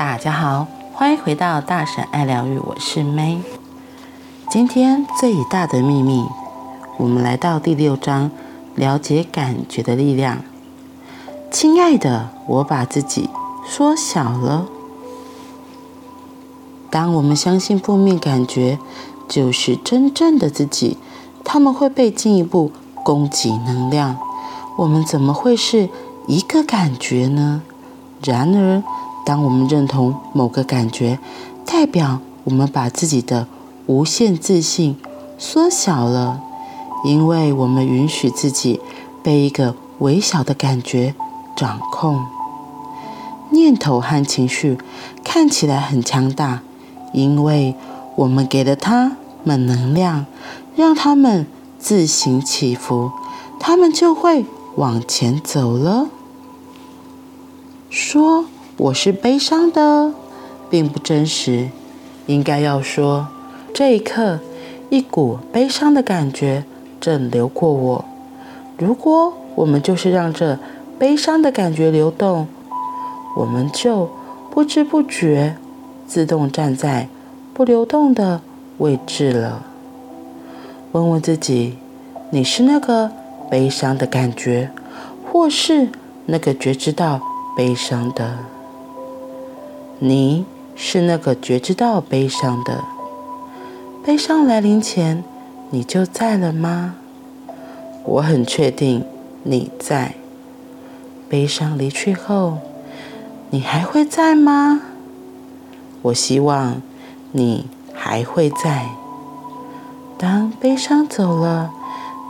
大家好，欢迎回到大婶爱疗愈，我是 May。今天最大的秘密，我们来到第六章，了解感觉的力量。亲爱的，我把自己缩小了。当我们相信负面感觉就是真正的自己，他们会被进一步供给能量。我们怎么会是一个感觉呢？然而，当我们认同某个感觉，代表我们把自己的无限自信缩小了，因为我们允许自己被一个微小的感觉掌控。念头和情绪看起来很强大，因为我们给了他们能量，让他们自行起伏，他们就会往前走了。说。我是悲伤的，并不真实。应该要说，这一刻，一股悲伤的感觉正流过我。如果我们就是让这悲伤的感觉流动，我们就不知不觉自动站在不流动的位置了。问问自己：你是那个悲伤的感觉，或是那个觉知到悲伤的？你是那个觉知到悲伤的，悲伤来临前，你就在了吗？我很确定你在。悲伤离去后，你还会在吗？我希望你还会在。当悲伤走了，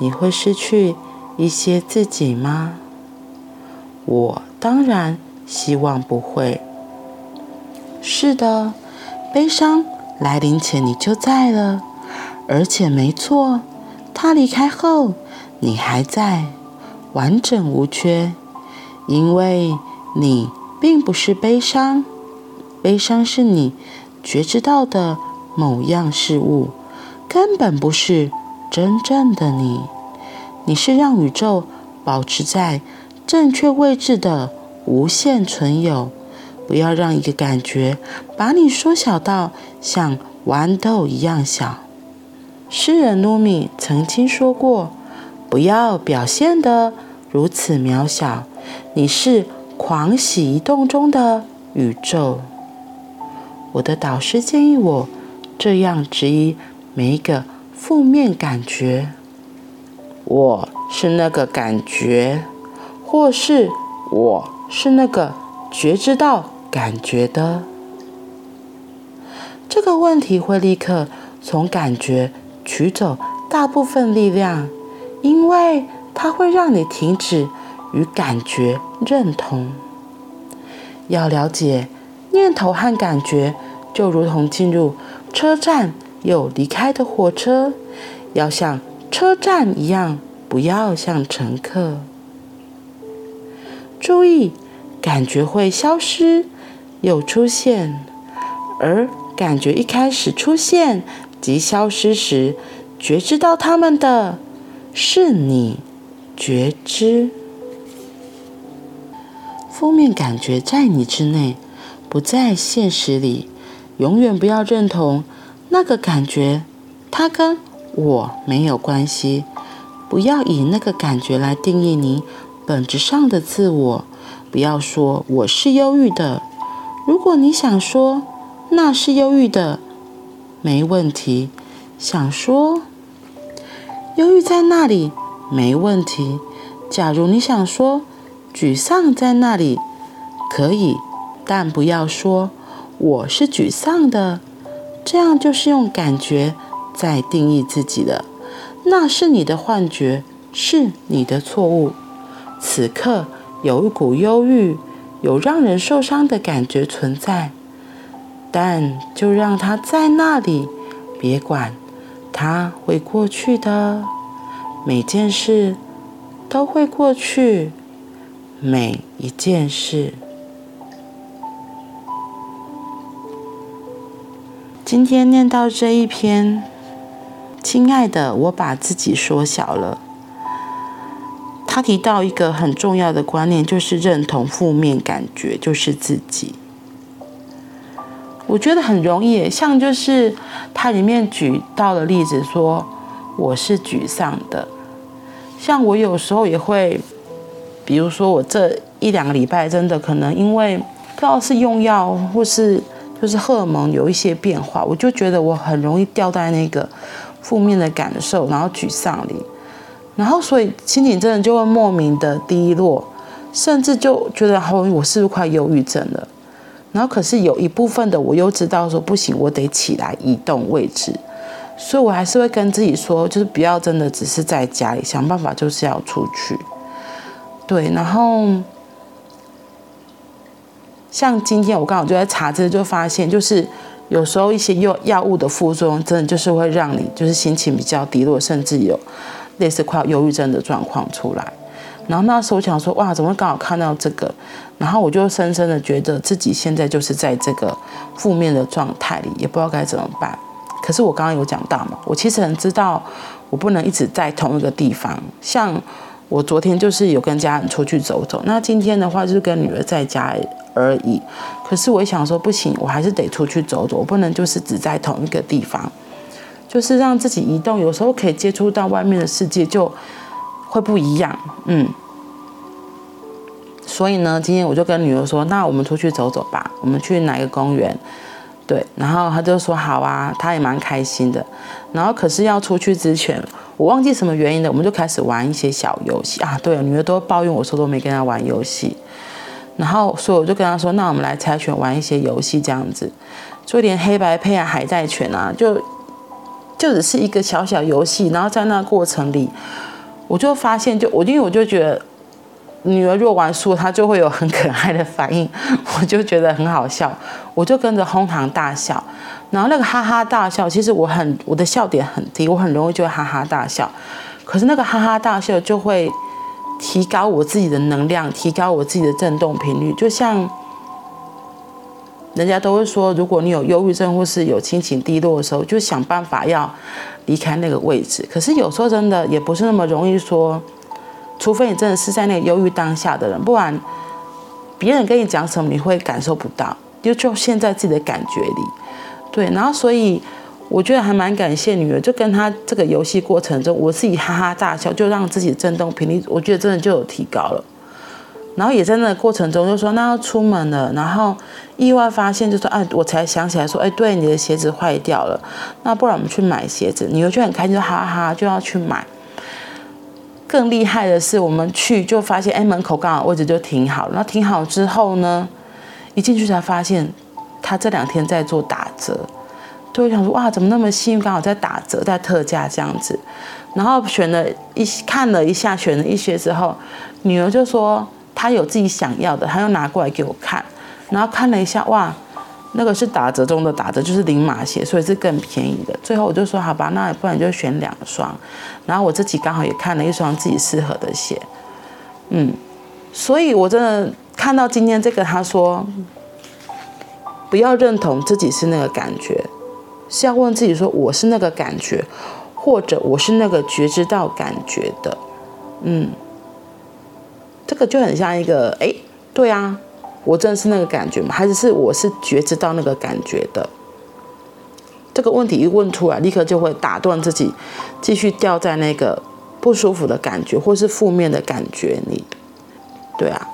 你会失去一些自己吗？我当然希望不会。是的，悲伤来临前你就在了，而且没错，他离开后你还在，完整无缺，因为你并不是悲伤，悲伤是你觉知到的某样事物，根本不是真正的你，你是让宇宙保持在正确位置的无限存有。不要让一个感觉把你缩小到像豌豆一样小。诗人鲁米曾经说过：“不要表现得如此渺小，你是狂喜移动中的宇宙。”我的导师建议我这样质疑每一个负面感觉：“我是那个感觉，或是我是那个觉知到。”感觉的这个问题会立刻从感觉取走大部分力量，因为它会让你停止与感觉认同。要了解念头和感觉，就如同进入车站又离开的火车，要像车站一样，不要像乘客。注意，感觉会消失。又出现，而感觉一开始出现及消失时，觉知到他们的是你，觉知。负面感觉在你之内，不在现实里。永远不要认同那个感觉，它跟我没有关系。不要以那个感觉来定义你本质上的自我。不要说我是忧郁的。如果你想说那是忧郁的，没问题；想说忧郁在那里，没问题。假如你想说沮丧在那里，可以，但不要说我是沮丧的，这样就是用感觉在定义自己了。那是你的幻觉，是你的错误。此刻有一股忧郁。有让人受伤的感觉存在，但就让它在那里，别管，它会过去的。每件事都会过去，每一件事。今天念到这一篇，亲爱的，我把自己缩小了。他提到一个很重要的观念，就是认同负面感觉就是自己。我觉得很容易，像就是它里面举到的例子说，我是沮丧的。像我有时候也会，比如说我这一两个礼拜真的可能因为不知道是用药或是就是荷尔蒙有一些变化，我就觉得我很容易掉在那个负面的感受，然后沮丧里，然后所以心情真的就会莫名的低落，甚至就觉得好，我是不是快忧郁症了？然后可是有一部分的我又知道说不行，我得起来移动位置，所以我还是会跟自己说，就是不要真的只是在家里，想办法就是要出去。对，然后像今天我刚好就在查这就发现就是有时候一些药药物的副作用，真的就是会让你就是心情比较低落，甚至有类似快要忧郁症的状况出来。然后那时候我想说，哇，怎么会刚好看到这个？然后我就深深的觉得自己现在就是在这个负面的状态里，也不知道该怎么办。可是我刚刚有讲到嘛，我其实很知道我不能一直在同一个地方。像我昨天就是有跟家人出去走走，那今天的话就是跟女儿在家而已。可是我一想说，不行，我还是得出去走走，我不能就是只在同一个地方，就是让自己移动，有时候可以接触到外面的世界就。会不一样，嗯，所以呢，今天我就跟女儿说，那我们出去走走吧，我们去哪个公园？对，然后她就说好啊，她也蛮开心的。然后可是要出去之前，我忘记什么原因了，我们就开始玩一些小游戏啊。对，女儿都抱怨我说都没跟她玩游戏，然后所以我就跟她说，那我们来猜拳玩一些游戏，这样子，做点黑白配啊、海带拳啊，就就只是一个小小游戏，然后在那个过程里。我就发现就，我因为我就觉得，女儿若玩输，她就会有很可爱的反应，我就觉得很好笑，我就跟着哄堂大笑。然后那个哈哈大笑，其实我很我的笑点很低，我很容易就会哈哈大笑。可是那个哈哈大笑就会提高我自己的能量，提高我自己的振动频率。就像人家都会说，如果你有忧郁症或是有心情低落的时候，就想办法要。离开那个位置，可是有时候真的也不是那么容易说，除非你真的是在那个忧郁当下的人，不然别人跟你讲什么你会感受不到，就就陷在自己的感觉里，对，然后所以我觉得还蛮感谢女儿，就跟她这个游戏过程中，我自己哈哈大笑，就让自己的振动频率，我觉得真的就有提高了。然后也在那个过程中就说，那要出门了，然后意外发现就说，哎，我才想起来说，哎，对，你的鞋子坏掉了，那不然我们去买鞋子。女儿就很开心，就哈哈就要去买。更厉害的是，我们去就发现，哎，门口刚好位置就停好了。然后停好之后呢，一进去才发现，他这两天在做打折。就会想说，哇，怎么那么幸运，刚好在打折，在特价这样子。然后选了一看了一下，选了一些之后，女儿就说。他有自己想要的，他又拿过来给我看，然后看了一下，哇，那个是打折中的打折，就是零码鞋，所以是更便宜的。最后我就说，好吧，那不然就选两双。然后我自己刚好也看了一双自己适合的鞋，嗯，所以我真的看到今天这个，他说不要认同自己是那个感觉，是要问自己说，我是那个感觉，或者我是那个觉知到感觉的，嗯。这个就很像一个，哎，对啊，我真的是那个感觉吗？还是是我是觉知到那个感觉的？这个问题一问出来，立刻就会打断自己，继续掉在那个不舒服的感觉或是负面的感觉里。对啊，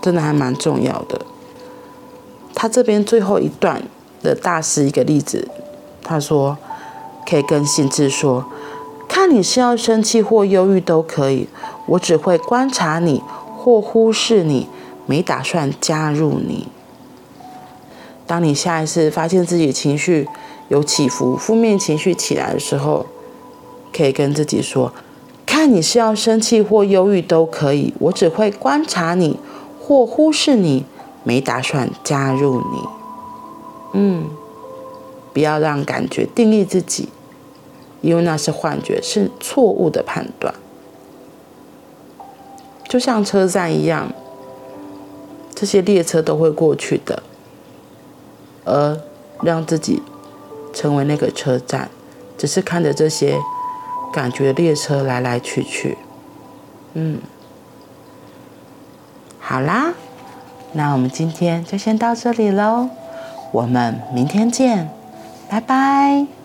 真的还蛮重要的。他这边最后一段的大师一个例子，他说可以跟心智说，看你是要生气或忧郁都可以。我只会观察你或忽视你，没打算加入你。当你下一次发现自己情绪有起伏、负面情绪起来的时候，可以跟自己说：“看你是要生气或忧郁都可以，我只会观察你或忽视你，没打算加入你。”嗯，不要让感觉定义自己，因为那是幻觉，是错误的判断。就像车站一样，这些列车都会过去的，而让自己成为那个车站，只是看着这些感觉列车来来去去。嗯，好啦，那我们今天就先到这里喽。我们明天见，拜拜。